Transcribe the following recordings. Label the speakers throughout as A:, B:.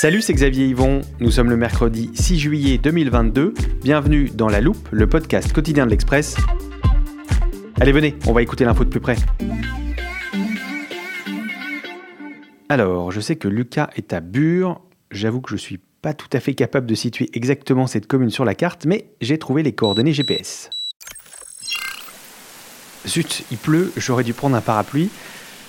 A: Salut, c'est Xavier Yvon. Nous sommes le mercredi 6 juillet 2022. Bienvenue dans La Loupe, le podcast quotidien de l'Express. Allez, venez, on va écouter l'info de plus près. Alors, je sais que Lucas est à Bure. J'avoue que je suis pas tout à fait capable de situer exactement cette commune sur la carte, mais j'ai trouvé les coordonnées GPS. Zut, il pleut, j'aurais dû prendre un parapluie.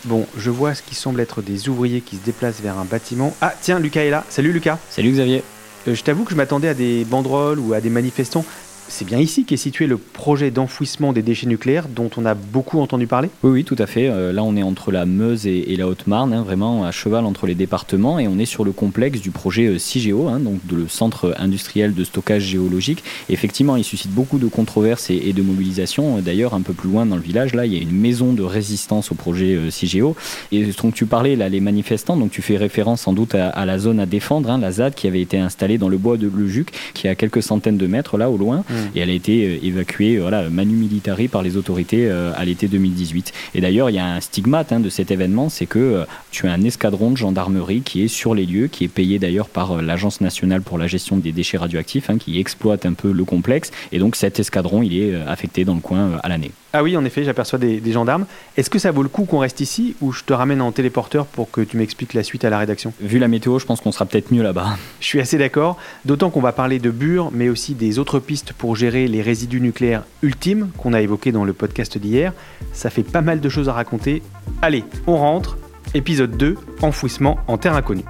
A: Bon, je vois ce qui semble être des ouvriers qui se déplacent vers un bâtiment. Ah, tiens, Lucas est là. Salut Lucas.
B: Salut Xavier.
A: Euh, je t'avoue que je m'attendais à des banderoles ou à des manifestants. C'est bien ici qu'est situé le projet d'enfouissement des déchets nucléaires dont on a beaucoup entendu parler?
B: Oui, oui, tout à fait. Euh, là, on est entre la Meuse et, et la Haute-Marne, hein, vraiment à cheval entre les départements, et on est sur le complexe du projet euh, CIGEO, hein, donc de le Centre industriel de stockage géologique. Effectivement, il suscite beaucoup de controverses et, et de mobilisation. D'ailleurs, un peu plus loin dans le village, là, il y a une maison de résistance au projet euh, CIGEO. Et donc, tu parlais là, les manifestants, donc tu fais référence sans doute à, à la zone à défendre, hein, la ZAD, qui avait été installée dans le bois de Lejuc, qui est à quelques centaines de mètres là au loin.
A: Mmh.
B: Et elle a été euh, évacuée voilà, manu militari par les autorités euh, à l'été 2018. Et d'ailleurs, il y a un stigmate hein, de cet événement, c'est que euh, tu as un escadron de gendarmerie qui est sur les lieux, qui est payé d'ailleurs par euh, l'Agence nationale pour la gestion des déchets radioactifs, hein, qui exploite un peu le complexe. Et donc cet escadron, il est euh, affecté dans le coin euh, à l'année.
A: Ah oui, en effet, j'aperçois des, des gendarmes. Est-ce que ça vaut le coup qu'on reste ici ou je te ramène en téléporteur pour que tu m'expliques la suite à la rédaction?
B: Vu la météo, je pense qu'on sera peut-être mieux là-bas.
A: Je suis assez d'accord, d'autant qu'on va parler de Bure, mais aussi des autres pistes pour gérer les résidus nucléaires ultimes qu'on a évoqués dans le podcast d'hier. Ça fait pas mal de choses à raconter. Allez, on rentre. Épisode 2, enfouissement en terre inconnue.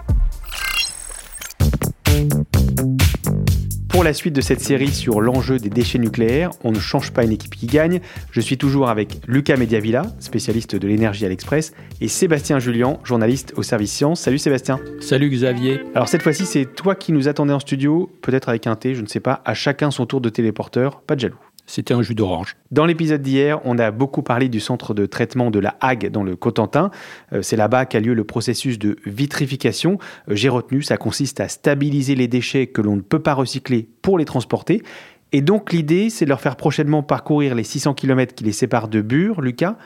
A: Pour la suite de cette série sur l'enjeu des déchets nucléaires, on ne change pas une équipe qui gagne. Je suis toujours avec Lucas Mediavilla, spécialiste de l'énergie à l'Express, et Sébastien Julien, journaliste au service science. Salut Sébastien.
C: Salut Xavier.
A: Alors cette fois-ci, c'est toi qui nous attendais en studio, peut-être avec un thé, je ne sais pas, à chacun son tour de téléporteur, pas de jaloux.
C: C'était un jus d'orange.
A: Dans l'épisode d'hier, on a beaucoup parlé du centre de traitement de la Hague dans le Cotentin. Euh, c'est là-bas qu'a lieu le processus de vitrification. Euh, J'ai retenu, ça consiste à stabiliser les déchets que l'on ne peut pas recycler pour les transporter. Et donc l'idée, c'est de leur faire prochainement parcourir les 600 km qui les séparent de Bure. Lucas,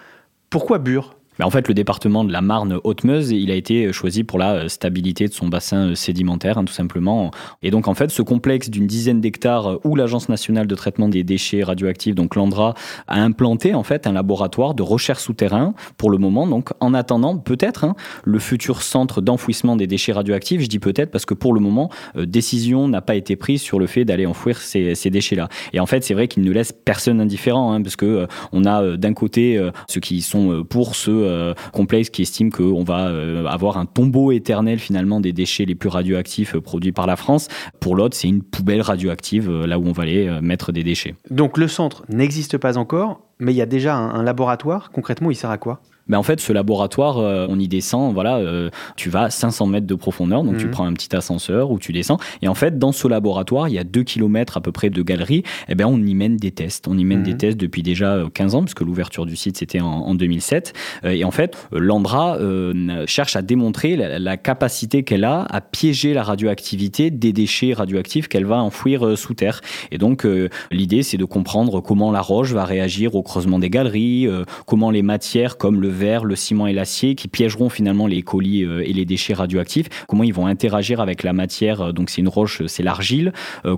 A: pourquoi Bure?
B: En fait, le département de la Marne-Haute-Meuse, il a été choisi pour la euh, stabilité de son bassin euh, sédimentaire, hein, tout simplement. Et donc, en fait, ce complexe d'une dizaine d'hectares euh, où l'Agence nationale de traitement des déchets radioactifs, donc l'ANDRA, a implanté en fait un laboratoire de recherche souterrain pour le moment. Donc, en attendant, peut-être hein, le futur centre d'enfouissement des déchets radioactifs. Je dis peut-être parce que pour le moment, décision n'a pas été prise sur le fait d'aller enfouir ces, déchets-là. Et en fait, c'est vrai qu'il ne laisse personne indifférent, hein, parce que on a d'un côté ceux qui sont pour ce euh, complexe qui estiment qu'on va euh, avoir un tombeau éternel finalement des déchets les plus radioactifs euh, produits par la France. Pour l'autre, c'est une poubelle radioactive là où on va aller mettre des déchets.
A: Donc le centre n'existe pas encore, mais il y a déjà un laboratoire. Concrètement, il sert à quoi?
B: Mais en fait, ce laboratoire, euh, on y descend, voilà, euh, tu vas à 500 mètres de profondeur, donc tu
A: Mhm.
B: prends un petit ascenseur où tu descends. Et en fait, dans ce laboratoire, il y a 2 km à peu près de galeries. Et ben, on y mène des tests. On y mène
A: Mhm.
B: des tests depuis déjà euh, 15 ans, parce que l'ouverture du site, c'était en, en 2007. Euh, et en fait, euh, l'Andra euh, cherche à démontrer la, la capacité qu'elle a à piéger la radioactivité des déchets radioactifs qu'elle va enfouir euh, sous terre. Et donc, euh, l'idée, c'est de comprendre comment la roche va réagir au creusement des galeries, euh, comment les matières comme le verre, le ciment et l'acier, qui piégeront finalement les colis euh, et les déchets radioactifs, comment ils vont interagir avec la matière. euh, Donc, c'est une roche, euh, c'est l'argile.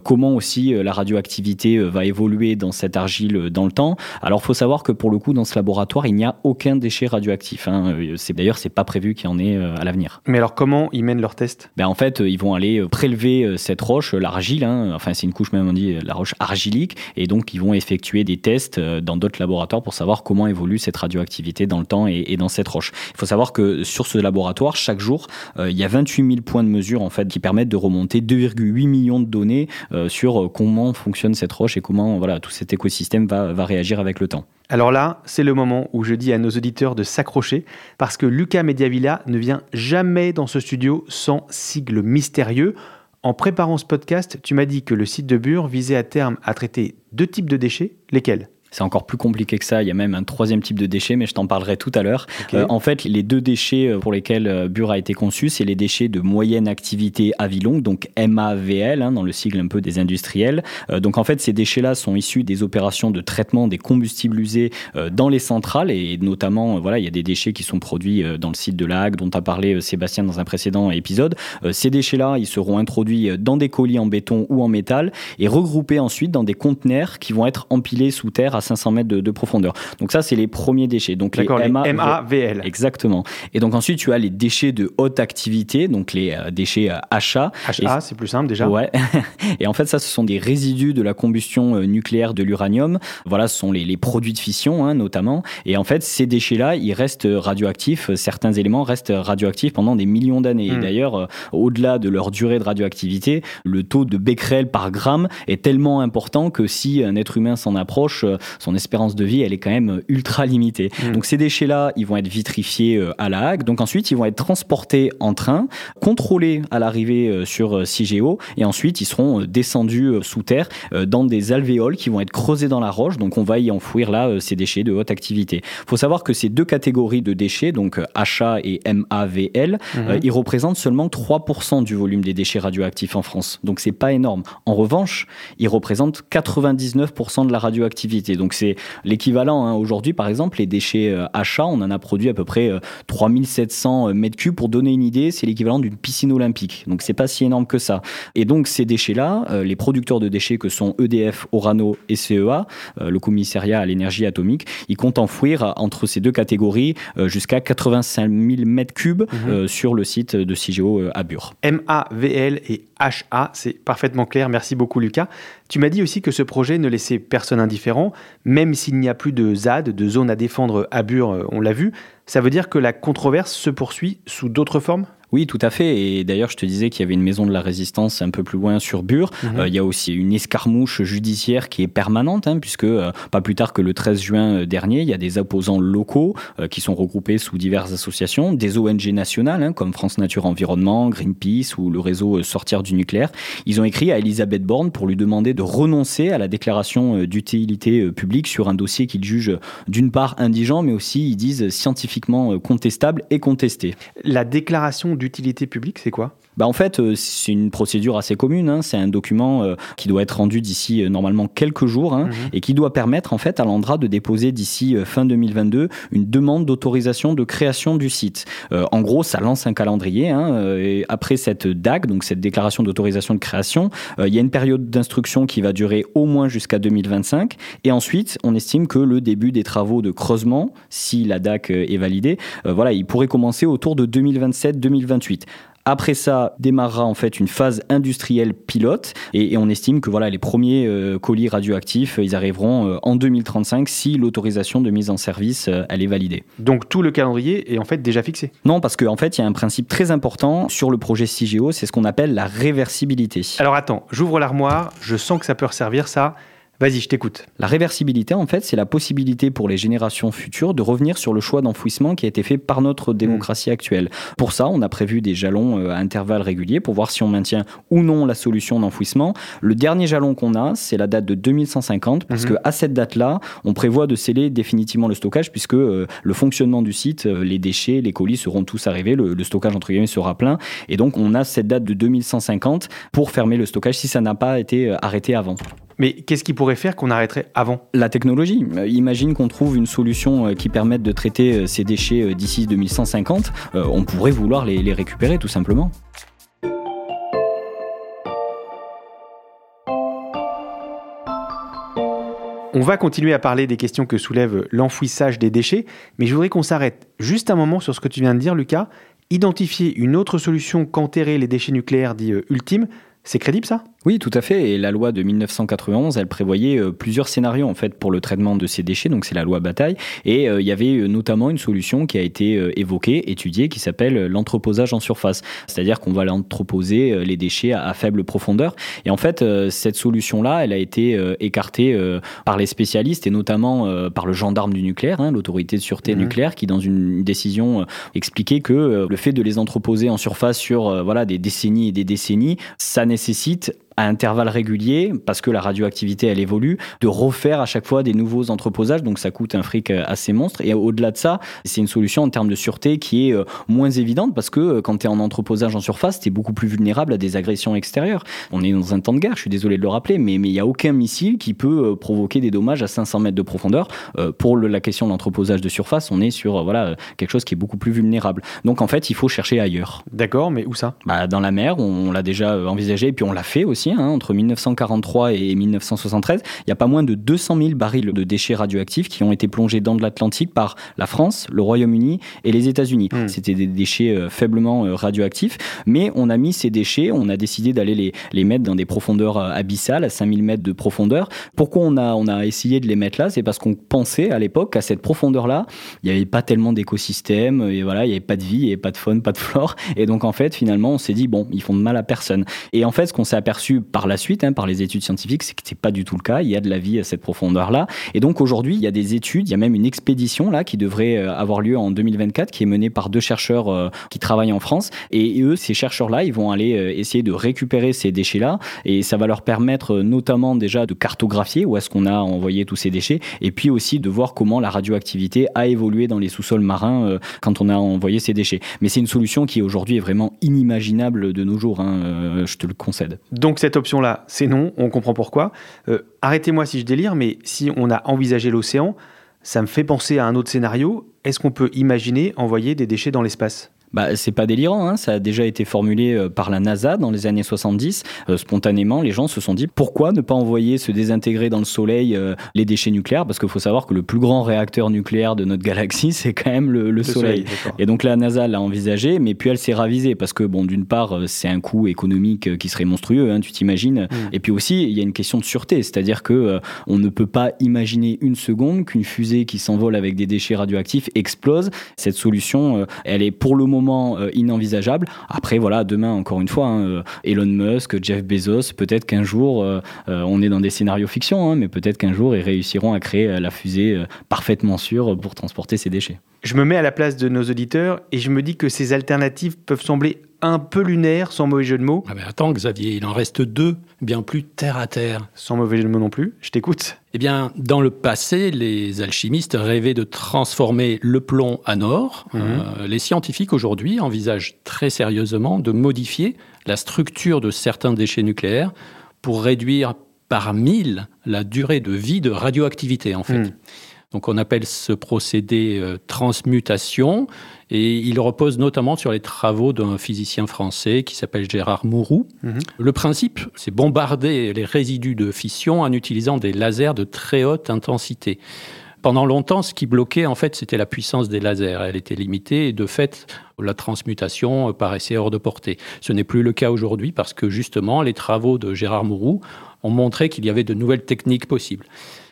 B: Comment aussi la radioactivité va évoluer dans cette argile dans le temps. Alors, faut savoir que pour le coup, dans ce laboratoire, il n'y a aucun déchet radioactif. hein. C'est d'ailleurs, c'est pas prévu qu'il y en ait à l'avenir.
A: Mais alors comment ils mènent leurs tests?
B: Ben, en fait, ils vont aller prélever cette roche, l'argile, hein, enfin c'est une couche même on dit la roche argilique, et donc ils vont effectuer des tests dans d'autres laboratoires pour savoir comment évolue cette radioactivité dans le temps et, dans cette roche. Il faut savoir que sur ce laboratoire, chaque jour, il y a 28 000 points de mesure en fait qui permettent de remonter 2,8 millions de données sur comment fonctionne cette roche et comment voilà tout cet écosystème va, va réagir avec le temps.
A: Alors là, c'est le moment où je dis à nos auditeurs de s'accrocher parce que Lucas Mediavilla ne vient jamais dans ce studio sans sigle mystérieux. En préparant ce podcast, tu m'as dit que le site de Bure visait à terme à traiter deux types de déchets. Lesquels?
B: C'est encore plus compliqué que ça. Il y a même un troisième type de déchets, mais je t'en parlerai tout à l'heure. Euh, en fait, les deux déchets euh, pour lesquels euh, Bure a été conçu, c'est les déchets de moyenne activité à vie longue, donc MAVL, hein, dans le sigle un peu des industriels. donc en fait, ces déchets-là sont issus des opérations de traitement des combustibles usés dans les centrales, et notamment, voilà, il y a des déchets qui sont produits dans le site de l'AG, dont a parlé Sébastien dans un précédent épisode. ces déchets-là, ils seront introduits dans des colis en béton ou en métal et regroupés ensuite dans des conteneurs qui vont être empilés sous terre à 500 mètres de, profondeur. Donc ça, c'est les premiers déchets. Donc
A: les, MAVL.
B: Exactement. Et donc ensuite, tu as les déchets de haute activité, donc les euh, déchets HA.
A: Euh, HA, c'est plus simple déjà.
B: Ouais. et en fait, ça, ce sont des résidus de la combustion euh, nucléaire de l'uranium. Voilà, ce sont les, les produits de fission, hein, notamment. Et en fait, ces déchets-là, ils restent radioactifs. Certains éléments restent radioactifs pendant des millions d'années. Et hmm. d'ailleurs, au-delà de leur durée de radioactivité, le taux de becquerel par gramme est tellement important que si un être humain s'en approche, son espérance de vie, elle est quand même ultra limitée. Mm. Donc ces déchets-là, ils vont être vitrifiés euh, à la Hague. Donc ensuite, ils vont être transportés en train, contrôlés à l'arrivée euh, sur CIGEO, et ensuite, ils seront euh, descendus sous terre dans des alvéoles qui vont être creusés dans la roche. Donc on va y enfouir là ces déchets de haute activité. Il faut savoir que ces deux catégories de déchets, donc HA et MAVL, mm-hmm. ils représentent seulement 3% du volume des déchets radioactifs en France. Donc c'est pas énorme. En revanche, ils représentent 99% de la radioactivité. Donc c'est l'équivalent. Hein. Aujourd'hui, par exemple, les déchets achats, euh, on en a produit à peu près 3700 euh, euh, mètres cubes. Pour donner une idée, c'est l'équivalent d'une piscine olympique. Donc c'est pas si énorme que ça. Et donc ces déchets-là, les producteurs de déchets que sont EDF, Orano et CEA, le commissariat à l'énergie atomique, ils comptent enfouir entre ces deux catégories jusqu'à 85 000 mètres cubes mhm. sur le site de CIGEO à Bure.
A: MAVL et HA, c'est parfaitement clair. Merci beaucoup Lucas. Tu m'as dit aussi que ce projet ne laissait personne indifférent, même s'il n'y a plus de ZAD, de zone à défendre à Bure, euh, on l'a vu. Ça veut dire que la controverse se poursuit sous d'autres formes?
B: Oui, tout à fait. Et d'ailleurs, je te disais qu'il y avait une maison de la résistance un peu plus loin sur Bure. Mhm. Euh, il y a aussi une escarmouche judiciaire qui est permanente, hein, puisque euh, pas plus tard que le 13 juin euh, dernier, il y a des opposants locaux qui sont regroupés sous diverses associations, des ONG nationales hein, comme France Nature Environnement, Greenpeace ou le réseau Sortir du nucléaire. Ils ont écrit à Elisabeth Borne pour lui demander de renoncer à la déclaration d'utilité publique sur un dossier qu'ils jugent d'une part indigent, mais aussi, ils disent, scientifiquement contestable et contesté.
A: La déclaration d'utilité publique, c'est quoi?
B: Bah en fait, euh, c'est une procédure assez commune. Hein. C'est un document euh, qui doit être rendu d'ici euh, normalement quelques jours hein, mhm. et qui doit permettre en fait à l'Andra de déposer d'ici fin 2022 une demande d'autorisation de création du site. en gros, ça lance un calendrier. Hein, et après cette DAG, donc cette déclaration d'autorisation de création, il y a une période d'instruction qui va durer au moins jusqu'à 2025. Et ensuite, on estime que le début des travaux de creusement, si la DAC est validée, voilà, il pourrait commencer autour de 2027-2028. Après ça, démarrera en fait une phase industrielle pilote et, on estime que voilà les premiers euh, colis radioactifs, ils arriveront euh, en 2035 si l'autorisation de mise en service euh, elle est validée.
A: Donc tout le calendrier est en fait déjà fixé.
B: Non, parce qu'en en fait il y a un principe très important sur le projet CIGEO, c'est ce qu'on appelle la réversibilité.
A: Alors attends, j'ouvre l'armoire, je sens que ça peut servir ça. Vas-y, je t'écoute.
B: La réversibilité, en fait, c'est la possibilité pour les générations futures de revenir sur le choix d'enfouissement qui a été fait par notre hmm. démocratie actuelle. Pour ça, on a prévu des jalons euh, à intervalles réguliers pour voir si on maintient ou non la solution d'enfouissement. Le dernier jalon qu'on a, c'est la date de 2150, parce qu'à hmm. que à cette date-là, on prévoit de sceller définitivement le stockage, puisque euh, le fonctionnement du site, euh, les déchets, les colis seront tous arrivés, le, le, stockage entre guillemets sera plein, et donc on a cette date de 2150 pour fermer le stockage si ça n'a pas été arrêté avant.
A: Mais qu'est-ce qui pourrait faire qu'on arrêterait avant?
B: La technologie. Euh, imagine qu'on trouve une solution euh, qui permette de traiter euh, ces déchets d'ici 2150. On pourrait vouloir les, récupérer tout simplement.
A: On va continuer à parler des questions que soulève l'enfouissage des déchets, mais je voudrais qu'on s'arrête juste un moment sur ce que tu viens de dire, Lucas. Identifier une autre solution qu'enterrer les déchets nucléaires dits ultimes, c'est crédible ça?
B: Oui, tout à fait. Et la loi de 1991, elle prévoyait euh, plusieurs scénarios en fait pour le traitement de ces déchets. Donc c'est la loi Bataille. Et euh, il y avait euh, notamment une solution qui a été évoquée, étudiée, qui s'appelle l'entreposage en surface. C'est-à-dire qu'on va l'entreposer les déchets à, faible profondeur. Et en fait, cette solution-là, elle a été écartée par les spécialistes et notamment par le gendarme du nucléaire, hein, l'autorité de sûreté mmh. nucléaire, qui dans une décision expliquait que le fait de les entreposer en surface sur voilà des décennies et des décennies, ça nécessite à intervalles réguliers, parce que la radioactivité, elle évolue, de refaire à chaque fois des nouveaux entreposages. Donc ça coûte un fric euh, assez monstre. Et au-delà de ça, c'est une solution en termes de sûreté qui est euh, moins évidente parce que euh, quand tu es en entreposage en surface, tu es beaucoup plus vulnérable à des agressions extérieures. On est dans un temps de guerre, je suis désolé de le rappeler, mais il n'y a aucun missile qui peut provoquer des dommages à 500 mètres de profondeur. Pour la question de l'entreposage de surface, on est sur voilà, quelque chose qui est beaucoup plus vulnérable. Donc en fait, il faut chercher ailleurs.
A: D'accord, mais où ça?
B: Bah, Dans la mer, on, l'a déjà envisagé, et puis on l'a fait aussi Hein, entre 1943 et 1973, il n'y a pas moins de 200 000 barils de déchets radioactifs qui ont été plongés dans de l'Atlantique par la France, le Royaume-Uni et les États-Unis. Hmm. C'était des déchets euh, faiblement euh, radioactifs, mais on a mis ces déchets, on a décidé d'aller les, les mettre dans des profondeurs euh, abyssales, à 5000 mètres de profondeur. Pourquoi on a, on a essayé de les mettre là? C'est parce qu'on pensait à l'époque qu'à cette profondeur-là, il n'y avait pas tellement d'écosystèmes, et voilà, il n'y avait pas de vie, il n'y avait pas de faune, pas de flore. Et donc en fait, finalement, on s'est dit, bon, ils font de mal à personne. Et en fait, ce qu'on s'est par la suite, hein, par les études scientifiques, c'est que c'est pas du tout le cas. Il y a de la vie à cette profondeur-là. Et donc aujourd'hui, il y a des études, il y a même une expédition là qui devrait euh, avoir lieu en 2024, qui est menée par deux chercheurs euh, qui travaillent en France. Et, eux, ces chercheurs-là, ils vont aller euh, essayer de récupérer ces déchets-là. Et ça va leur permettre notamment déjà de cartographier où est-ce qu'on a envoyé tous ces déchets. Et puis aussi de voir comment la radioactivité a évolué dans les sous-sols marins quand on a envoyé ces déchets. Mais c'est une solution qui aujourd'hui est vraiment inimaginable de nos jours. Hein, je te le concède.
A: Donc cette option-là, c'est non, on comprend pourquoi. Euh, arrêtez-moi si je délire, mais si on a envisagé l'océan, ça me fait penser à un autre scénario. Est-ce qu'on peut imaginer envoyer des déchets dans l'espace?
B: Bah, c'est pas délirant, hein. ça a déjà été formulé euh, par la NASA dans les années 70. Euh, spontanément, les gens se sont dit pourquoi ne pas envoyer se désintégrer dans le Soleil euh, les déchets nucléaires? Parce qu'il faut savoir que le plus grand réacteur nucléaire de notre galaxie, c'est quand même le, Soleil. Et donc la NASA l'a envisagé, mais puis elle s'est ravisée parce que, bon, d'une part, c'est un coût économique qui serait monstrueux, hein, tu t'imagines. Mm. Et puis aussi, il y a une question de sûreté, c'est-à-dire que on ne peut pas imaginer une seconde qu'une fusée qui s'envole avec des déchets radioactifs explose. Cette solution, elle est pour le moment euh, inenvisageable. Après, voilà, demain, encore une fois, hein, euh, Elon Musk, Jeff Bezos, peut-être qu'un jour, euh, on est dans des scénarios fiction, hein, mais peut-être qu'un jour, ils réussiront à créer la fusée parfaitement sûre pour transporter ces déchets.
A: Je me mets à la place de nos auditeurs et je me dis que ces alternatives peuvent sembler un peu lunaires, sans mauvais jeu de mots.
C: Ah ben attends, Xavier, il en reste deux, bien plus terre à terre.
A: Sans mauvais jeu de mots non plus, je t'écoute.
C: Eh bien, dans le passé, les alchimistes rêvaient de transformer le plomb en or. Mhm. Euh, les scientifiques aujourd'hui envisagent très sérieusement de modifier la structure de certains déchets nucléaires pour réduire par mille la durée de vie de radioactivité, en fait. Mhm. Donc on appelle ce procédé euh, transmutation et il repose notamment sur les travaux d'un physicien français qui s'appelle Gérard Mourou. Mhm. Le principe, c'est bombarder les résidus de fission en utilisant des lasers de très haute intensité. Pendant longtemps, ce qui bloquait, en fait, c'était la puissance des lasers. Elle était limitée et de fait, la transmutation paraissait hors de portée. Ce n'est plus le cas aujourd'hui parce que justement, les travaux de Gérard Mourou ont montré qu'il y avait de nouvelles techniques possibles.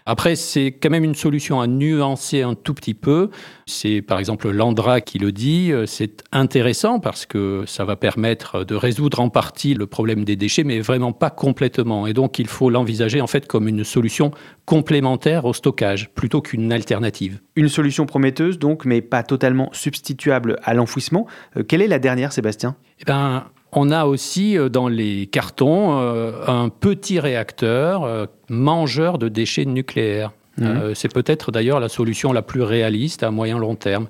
C: Après, c'est quand même une solution à nuancer un tout petit peu. C'est par exemple Landra qui le dit. Euh, c'est intéressant parce que ça va permettre de résoudre en partie le problème des déchets, mais vraiment pas complètement. Et donc, il faut l'envisager en fait comme une solution complémentaire au stockage plutôt qu'une alternative.
A: Une solution prometteuse donc, mais pas totalement substituable à l'enfouissement. Euh, quelle est la dernière, Sébastien?
C: Eh ben, on a aussi euh, dans les cartons euh, un petit réacteur euh, mangeur de déchets nucléaires. Mmh. c'est peut-être d'ailleurs la solution la plus réaliste à moyen long terme.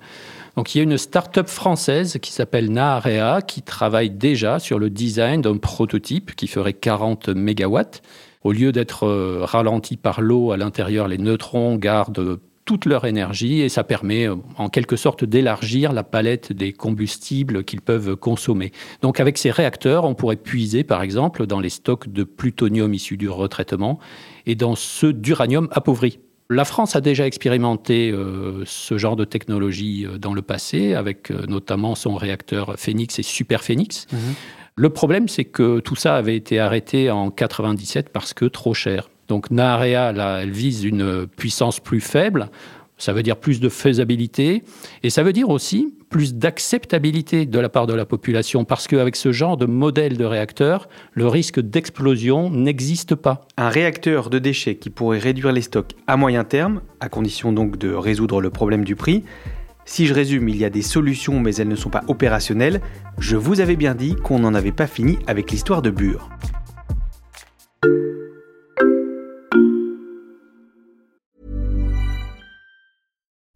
C: Donc il y a une start-up française qui s'appelle Naarea qui travaille déjà sur le design d'un prototype qui ferait 40 mégawatts. Au lieu d'être ralenti par l'eau à l'intérieur, les neutrons gardent toute leur énergie et ça permet euh, en quelque sorte d'élargir la palette des combustibles qu'ils peuvent consommer. Donc avec ces réacteurs, on pourrait puiser par exemple dans les stocks de plutonium issus du retraitement et dans ceux d'uranium appauvri. La France a déjà expérimenté euh, ce genre de technologie euh, dans le passé, avec notamment son réacteur Phoenix et Super Phoenix. Mhm. Le problème, c'est que tout ça avait été arrêté en 97 parce que trop cher. Donc NAREA, là, elle vise une puissance plus faible. Ça veut dire plus de faisabilité et ça veut dire aussi plus d'acceptabilité de la part de la population parce qu'avec ce genre de modèle de réacteur, le risque d'explosion n'existe pas.
A: Un réacteur de déchets qui pourrait réduire les stocks à moyen terme, à condition donc de résoudre le problème du prix. Si je résume, il y a des solutions mais elles ne sont pas opérationnelles. Je vous avais bien dit qu'on n'en avait pas fini avec l'histoire de Bure.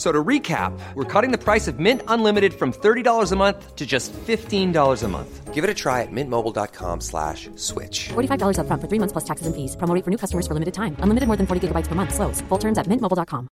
D: So to recap, we're cutting the price of Mint Unlimited from $30 a month to just $15 a month. Give it a try at mintmobile.com slash switch.
E: $45 up front for three months plus taxes and fees. Promo rate for new customers for limited time. Unlimited more than 40 gigabytes per month. Slows. Full terms at mintmobile.com.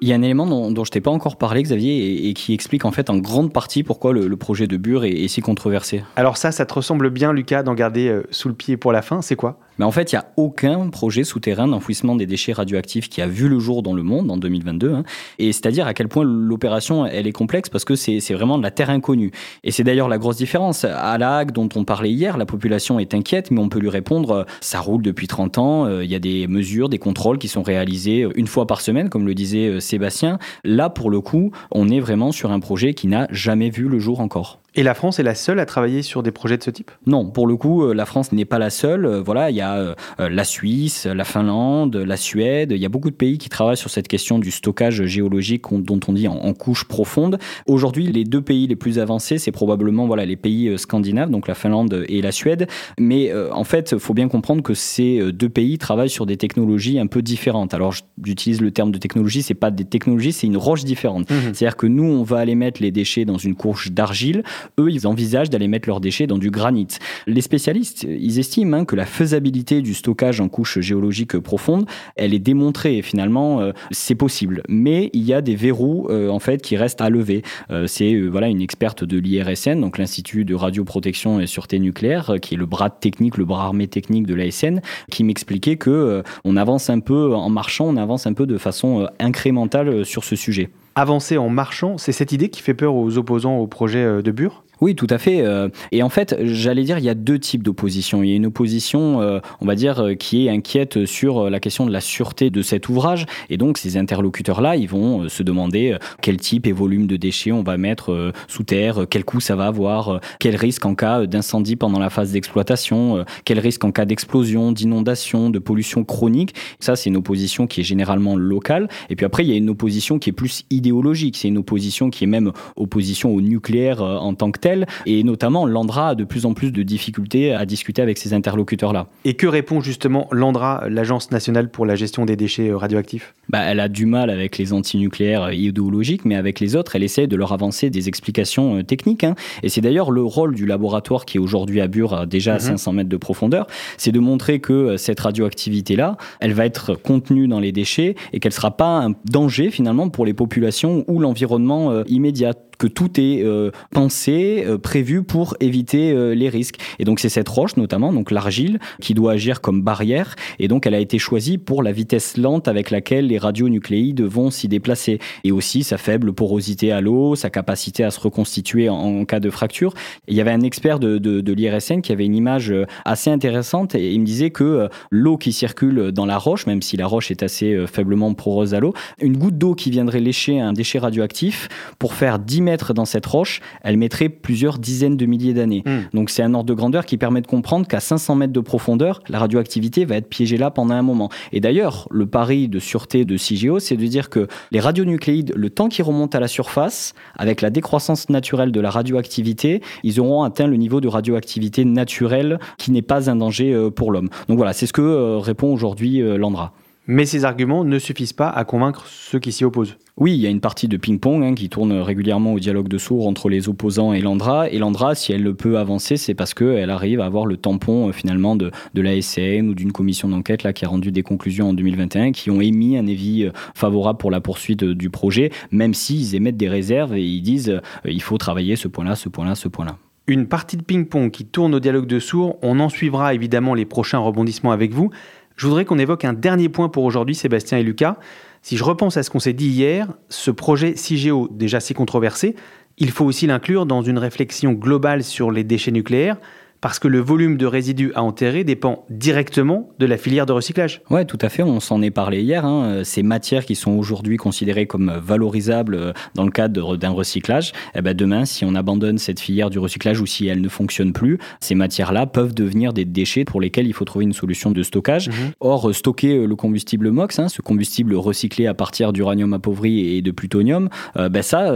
B: Il y a un élément dont, dont je t'ai pas encore parlé, Xavier, et, et qui explique en fait en grande partie pourquoi le, le projet de Bure est, est si controversé.
A: Alors ça, ça te ressemble bien, Lucas, d'en garder euh, sous le pied pour la fin. C'est quoi?
B: Mais en fait, il n'y a aucun projet souterrain d'enfouissement des déchets radioactifs qui a vu le jour dans le monde en 2022. Hein. Et c'est-à-dire à quel point l'opération, elle est complexe parce que c'est vraiment de la terre inconnue. Et c'est d'ailleurs la grosse différence. À la Hague, dont on parlait hier, la population est inquiète, mais on peut lui répondre, euh, ça roule depuis 30 ans, euh, il y a des mesures, des contrôles qui sont réalisés euh, une fois par semaine, comme le disait Sébastien. Là, pour le coup, on est vraiment sur un projet qui n'a jamais vu le jour encore.
A: Et la France est la seule à travailler sur des projets de ce type?
B: Non, pour le coup, euh, la France n'est pas la seule. Euh, Voilà, il y a euh, la Suisse, la Finlande, la Suède. Il y a beaucoup de pays qui travaillent sur cette question du stockage géologique on- dont on dit en, en couche profonde. Aujourd'hui, les deux pays les plus avancés, c'est probablement voilà les pays scandinaves, donc la Finlande et la Suède. Mais euh, en fait, il faut bien comprendre que ces deux pays travaillent sur des technologies un peu différentes. Alors, j'utilise le terme de technologie, c'est pas des technologies, c'est une roche différente. C'est-à-dire que nous, on va aller mettre les déchets dans une couche d'argile. Eux, ils envisagent d'aller mettre leurs déchets dans du granit. Les spécialistes, ils estiment hein, que la faisabilité du stockage en couche géologique profonde, elle est démontrée. Et finalement, euh, c'est possible. Mais il y a des verrous, euh, en fait, qui restent à lever. Euh, c'est voilà une experte de l'IRSN, donc l'Institut de radioprotection et sûreté nucléaire, qui est le bras technique, le bras armé technique de l'ASN, qui m'expliquait que on avance un peu en marchant, on avance un peu de façon incrémentale sur ce sujet.
A: Avancer en marchant, c'est cette idée qui fait peur aux opposants au projet euh, de Bure?
B: Oui, tout à fait. euh, Et en fait, j'allais dire, il y a deux types d'opposition. Il y a une opposition, euh, on va dire, euh, qui est inquiète sur la question de la sûreté de cet ouvrage. Et donc, ces interlocuteurs-là, ils vont se demander quel type et volume de déchets on va mettre sous terre, quel coût ça va avoir, quel risque en cas d'incendie pendant la phase d'exploitation, quel risque en cas d'explosion, d'inondation, de pollution chronique. Ça, c'est une opposition qui est généralement locale. Et puis après, il y a une opposition qui est plus idéologique. C'est une opposition qui est même opposition au nucléaire en tant que Et notamment, l'ANDRA a de plus en plus de difficultés à discuter avec ces interlocuteurs-là.
A: Et que répond justement l'ANDRA, l'Agence nationale pour la gestion des déchets euh, radioactifs?
B: Bah, elle a du mal avec les antinucléaires idéologiques, mais avec les autres, elle essaie de leur avancer des explications euh, techniques. hein. Et c'est d'ailleurs le rôle du laboratoire qui est aujourd'hui à Bure, euh, déjà à 500 mètres de profondeur, c'est de montrer que euh, cette radioactivité-là, elle va être contenue dans les déchets et qu'elle ne sera pas un danger finalement pour les populations ou l'environnement euh, immédiat que tout est euh, pensé, euh, prévu pour éviter euh, les risques. Et donc c'est cette roche notamment, donc l'argile, qui doit agir comme barrière. Et donc elle a été choisie pour la vitesse lente avec laquelle les radionucléides vont s'y déplacer. Et aussi sa faible porosité à l'eau, sa capacité à se reconstituer en, cas de fracture. Il y avait un expert de, de, de l'IRSN qui avait une image euh, assez intéressante et il me disait que l'eau qui circule dans la roche, même si la roche est assez faiblement poreuse à l'eau, une goutte d'eau qui viendrait lécher un déchet radioactif, pour faire 10 mètres dans cette roche, elle mettrait plusieurs dizaines de milliers d'années.
A: Mm.
B: Donc c'est un ordre de grandeur qui permet de comprendre qu'à 500 mètres de profondeur, la radioactivité va être piégée là pendant un moment. Et d'ailleurs, le pari de sûreté de CIGEO, c'est de dire que les radionucléides, le temps qu'ils remontent à la surface, avec la décroissance naturelle de la radioactivité, ils auront atteint le niveau de radioactivité naturelle qui n'est pas un danger euh, pour l'homme. Donc voilà, c'est ce que euh, répond aujourd'hui euh, l'ANDRA.
A: Mais ces arguments ne suffisent pas à convaincre ceux qui s'y opposent.
B: Oui, il y a une partie de ping-pong hein, qui tourne régulièrement au dialogue de sourds entre les opposants et l'Andra. Et l'Andra, si elle le peut avancer, c'est parce qu'elle arrive à avoir le tampon euh, finalement de, de l'ASN ou d'une commission d'enquête là qui a rendu des conclusions en 2021 qui ont émis un avis euh, favorable pour la poursuite euh, du projet, même s'ils émettent des réserves et ils disent il faut travailler ce point-là, ce point-là, ce point-là.
A: Une partie de ping-pong qui tourne au dialogue de sourds, on en suivra évidemment les prochains rebondissements avec vous. Je voudrais qu'on évoque un dernier point pour aujourd'hui, Sébastien et Lucas. Si je repense à ce qu'on s'est dit hier, ce projet CIGEO, déjà si controversé, il faut aussi l'inclure dans une réflexion globale sur les déchets nucléaires parce que le volume de résidus à enterrer dépend directement de la filière de recyclage.
B: Oui, tout à fait, on s'en est parlé hier. Hein. Ces matières qui sont aujourd'hui considérées comme valorisables euh, dans le cadre d'un recyclage, eh ben demain, si on abandonne cette filière du recyclage ou si elle ne fonctionne plus, ces matières-là peuvent devenir des déchets pour lesquels il faut trouver une solution de stockage. Mhm. Or, stocker euh, le combustible MOX, hein, ce combustible recyclé à partir d'uranium appauvri et de plutonium, euh, ben ça,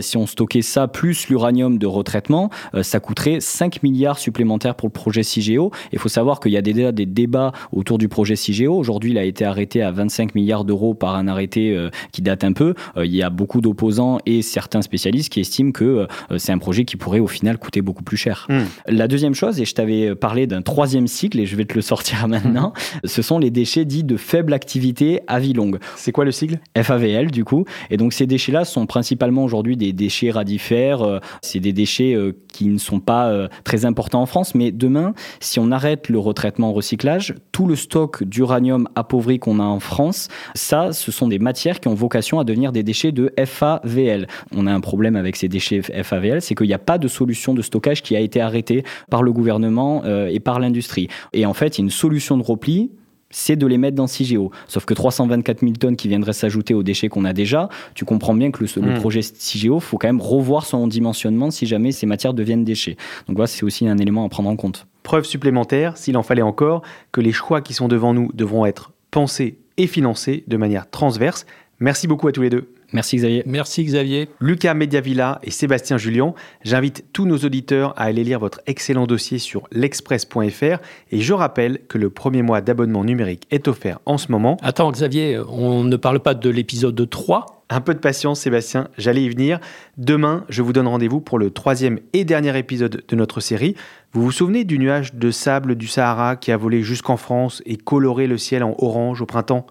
B: si on stockait ça plus l'uranium de retraitement, ça coûterait 5 milliards supplémentaires pour le projet CIGEO. Il faut savoir qu'il y a déjà des débats autour du projet CIGEO. Aujourd'hui, il a été arrêté à 25 milliards d'euros par un arrêté euh, qui date un peu. Euh, il y a beaucoup d'opposants et certains spécialistes qui estiment que euh, c'est un projet qui pourrait au final coûter beaucoup plus cher. Hmm. La deuxième chose, et je t'avais parlé d'un troisième cycle, et je vais te le sortir maintenant, ce sont les déchets dits de faible activité à vie longue.
A: C'est quoi le sigle
B: FAVL, du coup. Et donc ces déchets-là sont principalement aujourd'hui des déchets radifères. C'est des déchets qui ne sont pas très importants en France mais demain, si on arrête le retraitement recyclage, tout le stock d'uranium appauvri qu'on a en France, ça, ce sont des matières qui ont vocation à devenir des déchets de FAVL. On a un problème avec ces déchets FAVL, c'est qu'il n'y a pas de solution de stockage qui a été arrêtée par le gouvernement euh, et par l'industrie. Et en fait, il y a une solution de repli c'est de les mettre dans CIGEO. Sauf que 324 000 tonnes qui viendraient s'ajouter aux déchets qu'on a déjà, tu comprends bien que le, hmm. projet CIGEO, faut quand même revoir son dimensionnement si jamais ces matières deviennent déchets. Donc voilà, c'est aussi un élément à prendre en compte.
A: Preuve supplémentaire, s'il en fallait encore, que les choix qui sont devant nous devront être pensés et financés de manière transverse. Merci beaucoup à tous les deux.
B: Merci Xavier.
C: Merci Xavier.
A: Lucas Mediavilla et Sébastien Julien, j'invite tous nos auditeurs à aller lire votre excellent dossier sur l'express.fr et je rappelle que le premier mois d'abonnement numérique est offert en ce moment.
C: Attends Xavier, on ne parle pas de l'épisode 3
A: un peu de patience, Sébastien, j'allais y venir. Demain, je vous donne rendez-vous pour le troisième et dernier épisode de notre série. Vous vous souvenez du nuage de sable du Sahara qui a volé jusqu'en France et coloré le ciel en orange au printemps?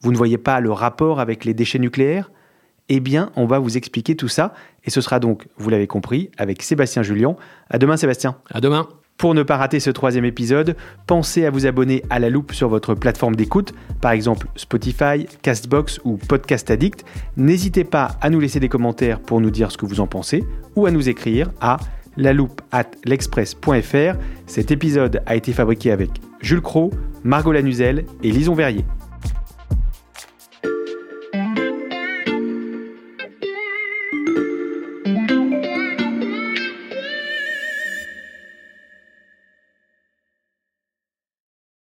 A: Vous ne voyez pas le rapport avec les déchets nucléaires? Eh bien, on va vous expliquer tout ça. Et ce sera donc, vous l'avez compris, avec Sébastien Julien. À demain, Sébastien.
C: À demain.
A: Pour ne pas rater ce troisième épisode, pensez à vous abonner à la loupe sur votre plateforme d'écoute, par exemple Spotify, Castbox ou Podcast Addict. N'hésitez pas à nous laisser des commentaires pour nous dire ce que vous en pensez ou à nous écrire à la loupe at l'express.fr. Cet épisode a été fabriqué avec Jules Cro, Margot Lanuzel et Lison Verrier.